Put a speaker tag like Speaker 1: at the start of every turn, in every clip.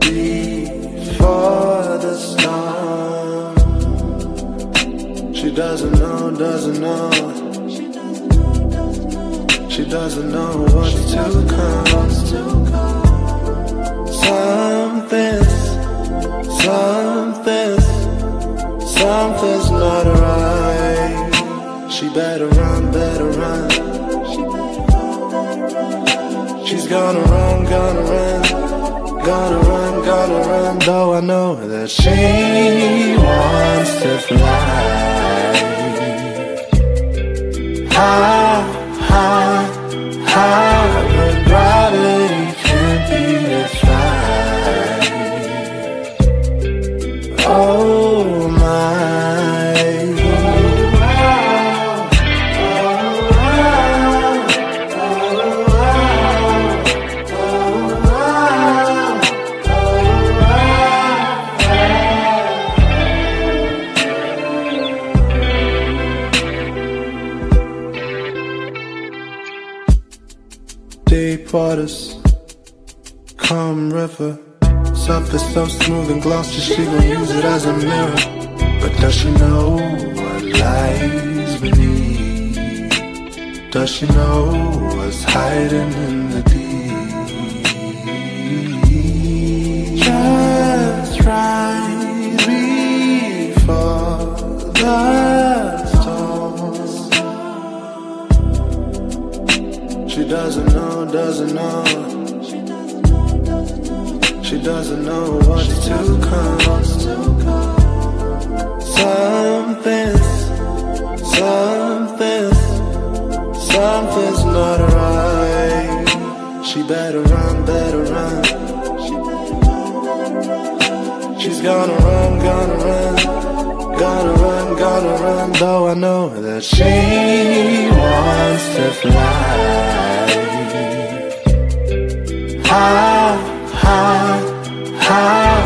Speaker 1: before the storm. She doesn't know, doesn't know. She doesn't know what's to come. Something's, something's, something's not right. She better run, better run gonna run, gonna run, gonna run, gonna run. Though I know that she wants to fly.
Speaker 2: Deep. Calm river. Surface so smooth and glossy, she gon' use it as a mirror. But does she know what lies beneath? Does she know what's hiding in the deep? Just right before the storm. She doesn't know, doesn't know. She doesn't know what's to come. Something's, something's, something's not right. She better run, better run. She's gonna run, gonna run, gonna run, gonna run. Though I know that she wants to fly. High, high, high,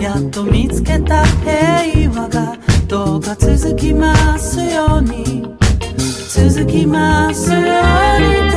Speaker 2: やっと見つけた平和がどうか続きますように。続きますように。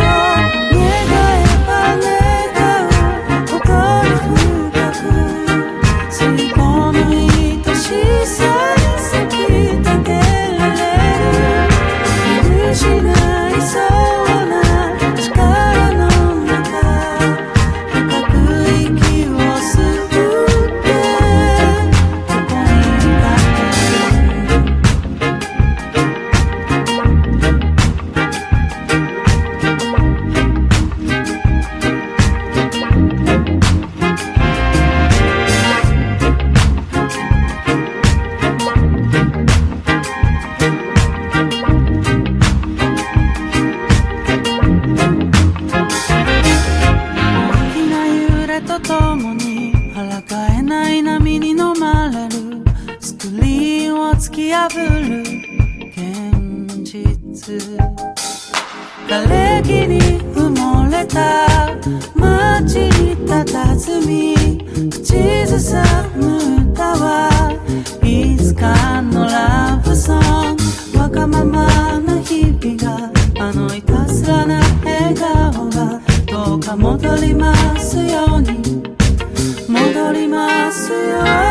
Speaker 2: 口ずさむ歌はいつかのラブソング。わがままな日々があのいたずらな笑顔がどうか戻りますように。戻りますように。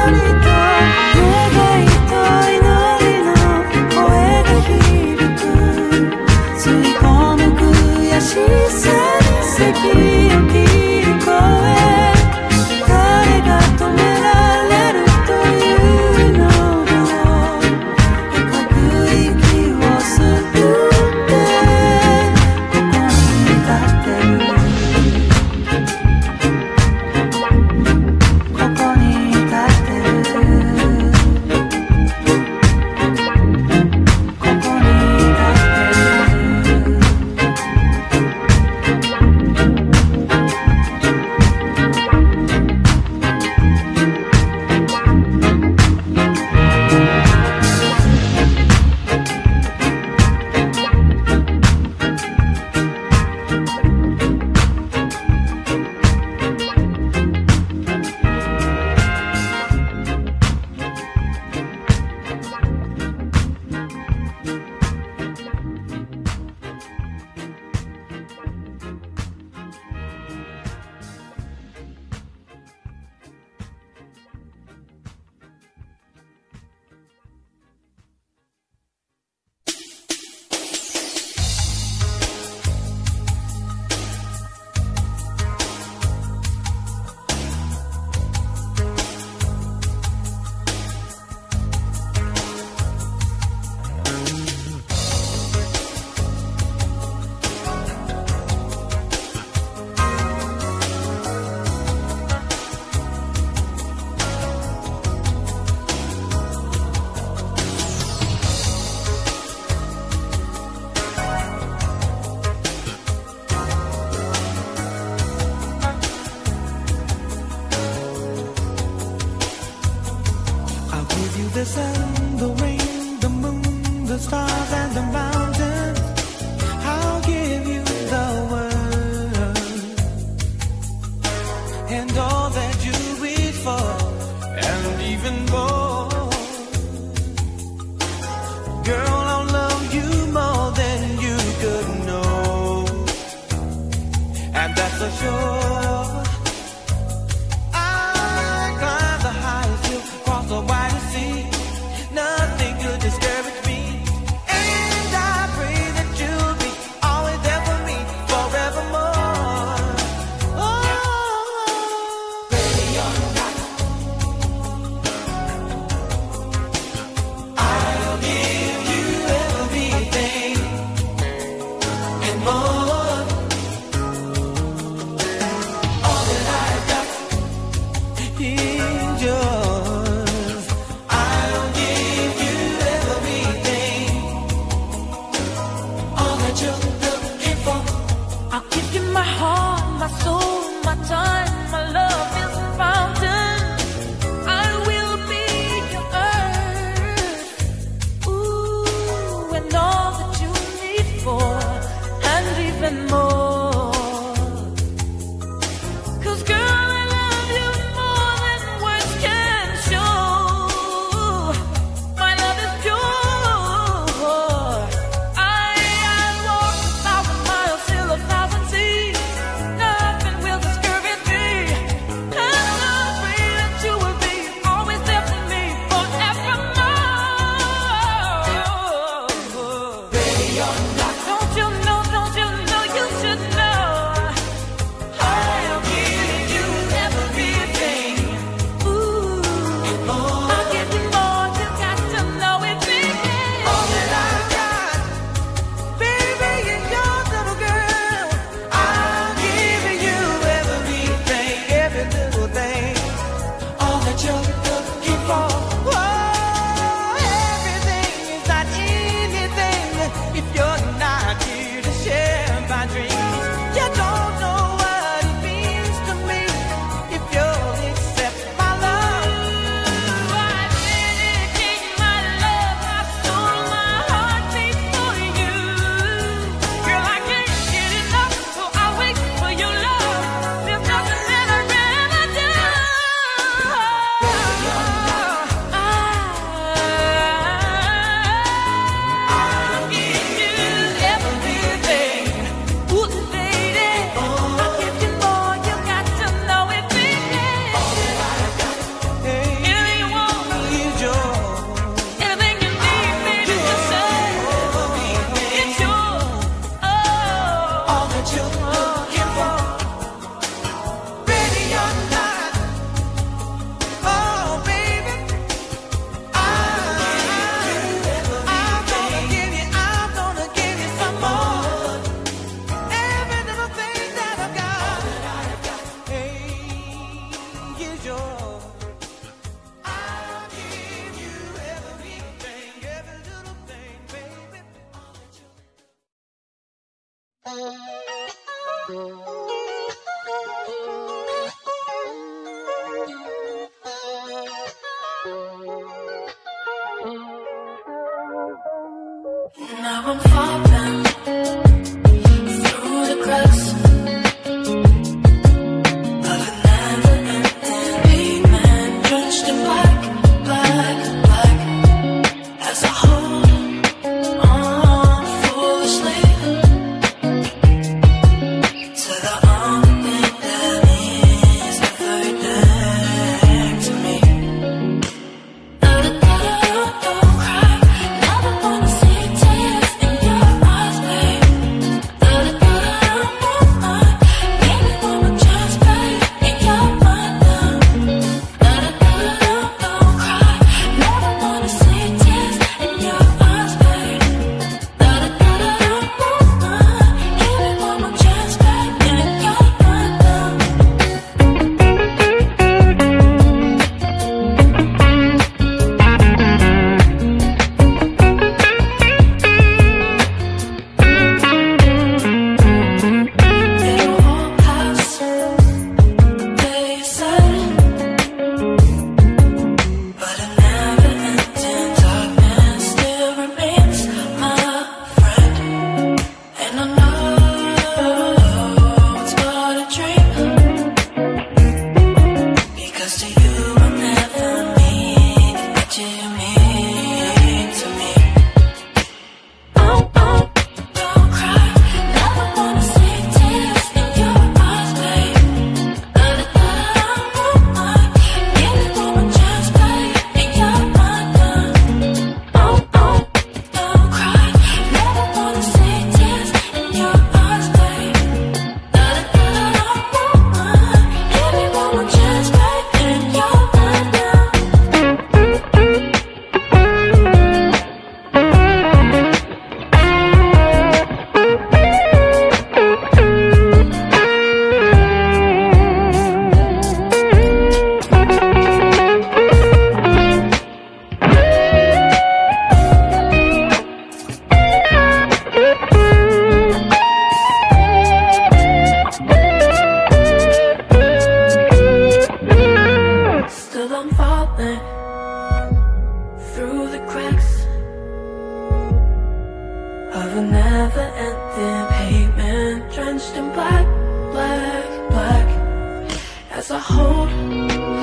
Speaker 1: I
Speaker 3: hold.